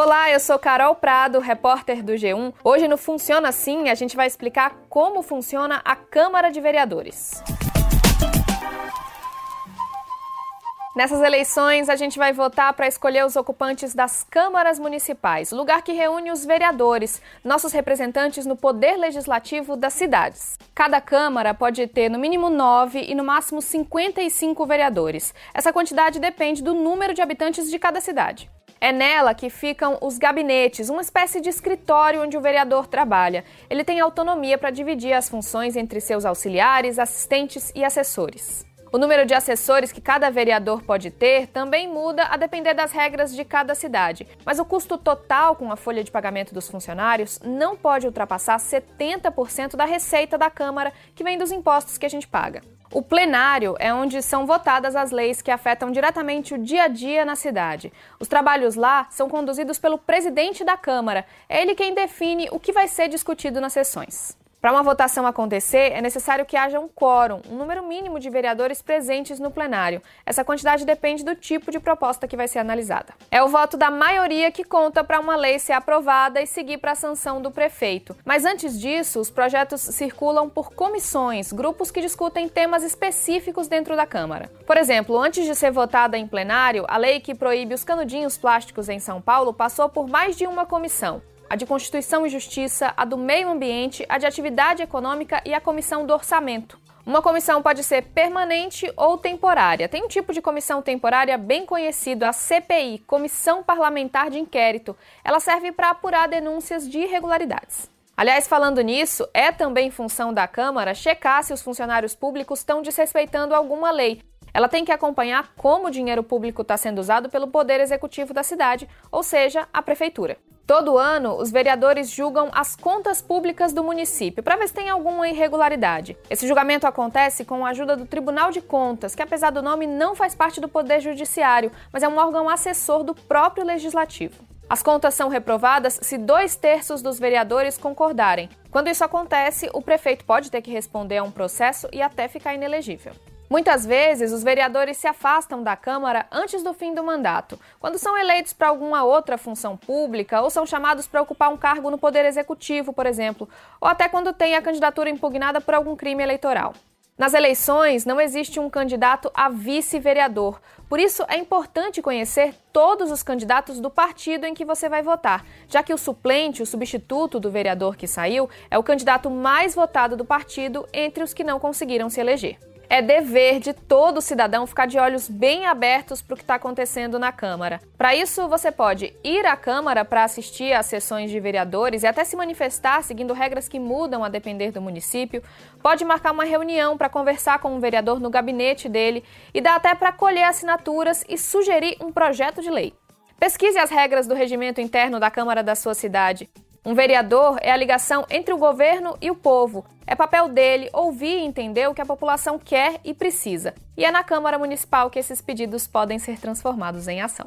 Olá, eu sou Carol Prado, repórter do G1. Hoje no Funciona Assim, a gente vai explicar como funciona a Câmara de Vereadores. Nessas eleições, a gente vai votar para escolher os ocupantes das câmaras municipais, lugar que reúne os vereadores, nossos representantes no poder legislativo das cidades. Cada câmara pode ter no mínimo nove e no máximo 55 vereadores. Essa quantidade depende do número de habitantes de cada cidade. É nela que ficam os gabinetes, uma espécie de escritório onde o vereador trabalha. Ele tem autonomia para dividir as funções entre seus auxiliares, assistentes e assessores. O número de assessores que cada vereador pode ter também muda a depender das regras de cada cidade, mas o custo total com a folha de pagamento dos funcionários não pode ultrapassar 70% da receita da Câmara, que vem dos impostos que a gente paga. O plenário é onde são votadas as leis que afetam diretamente o dia a dia na cidade. Os trabalhos lá são conduzidos pelo presidente da Câmara. É ele quem define o que vai ser discutido nas sessões. Para uma votação acontecer, é necessário que haja um quórum, um número mínimo de vereadores presentes no plenário. Essa quantidade depende do tipo de proposta que vai ser analisada. É o voto da maioria que conta para uma lei ser aprovada e seguir para a sanção do prefeito. Mas antes disso, os projetos circulam por comissões, grupos que discutem temas específicos dentro da Câmara. Por exemplo, antes de ser votada em plenário, a lei que proíbe os canudinhos plásticos em São Paulo passou por mais de uma comissão a de Constituição e Justiça, a do Meio Ambiente, a de Atividade Econômica e a Comissão do Orçamento. Uma comissão pode ser permanente ou temporária. Tem um tipo de comissão temporária bem conhecido, a CPI, Comissão Parlamentar de Inquérito. Ela serve para apurar denúncias de irregularidades. Aliás, falando nisso, é também função da Câmara checar se os funcionários públicos estão desrespeitando alguma lei. Ela tem que acompanhar como o dinheiro público está sendo usado pelo Poder Executivo da cidade, ou seja, a Prefeitura. Todo ano, os vereadores julgam as contas públicas do município para ver se tem alguma irregularidade. Esse julgamento acontece com a ajuda do Tribunal de Contas, que apesar do nome não faz parte do Poder Judiciário, mas é um órgão assessor do próprio Legislativo. As contas são reprovadas se dois terços dos vereadores concordarem. Quando isso acontece, o prefeito pode ter que responder a um processo e até ficar inelegível. Muitas vezes, os vereadores se afastam da Câmara antes do fim do mandato, quando são eleitos para alguma outra função pública ou são chamados para ocupar um cargo no Poder Executivo, por exemplo, ou até quando tem a candidatura impugnada por algum crime eleitoral. Nas eleições, não existe um candidato a vice-vereador. Por isso, é importante conhecer todos os candidatos do partido em que você vai votar, já que o suplente, o substituto do vereador que saiu, é o candidato mais votado do partido entre os que não conseguiram se eleger. É dever de todo cidadão ficar de olhos bem abertos para o que está acontecendo na Câmara. Para isso, você pode ir à Câmara para assistir às sessões de vereadores e até se manifestar seguindo regras que mudam a depender do município. Pode marcar uma reunião para conversar com um vereador no gabinete dele e dá até para colher assinaturas e sugerir um projeto de lei. Pesquise as regras do regimento interno da Câmara da sua cidade. Um vereador é a ligação entre o governo e o povo. É papel dele ouvir e entender o que a população quer e precisa. E é na Câmara Municipal que esses pedidos podem ser transformados em ação.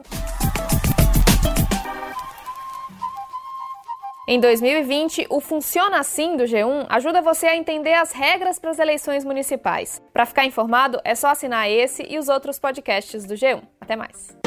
Em 2020, o Funciona Assim do G1 ajuda você a entender as regras para as eleições municipais. Para ficar informado, é só assinar esse e os outros podcasts do G1. Até mais.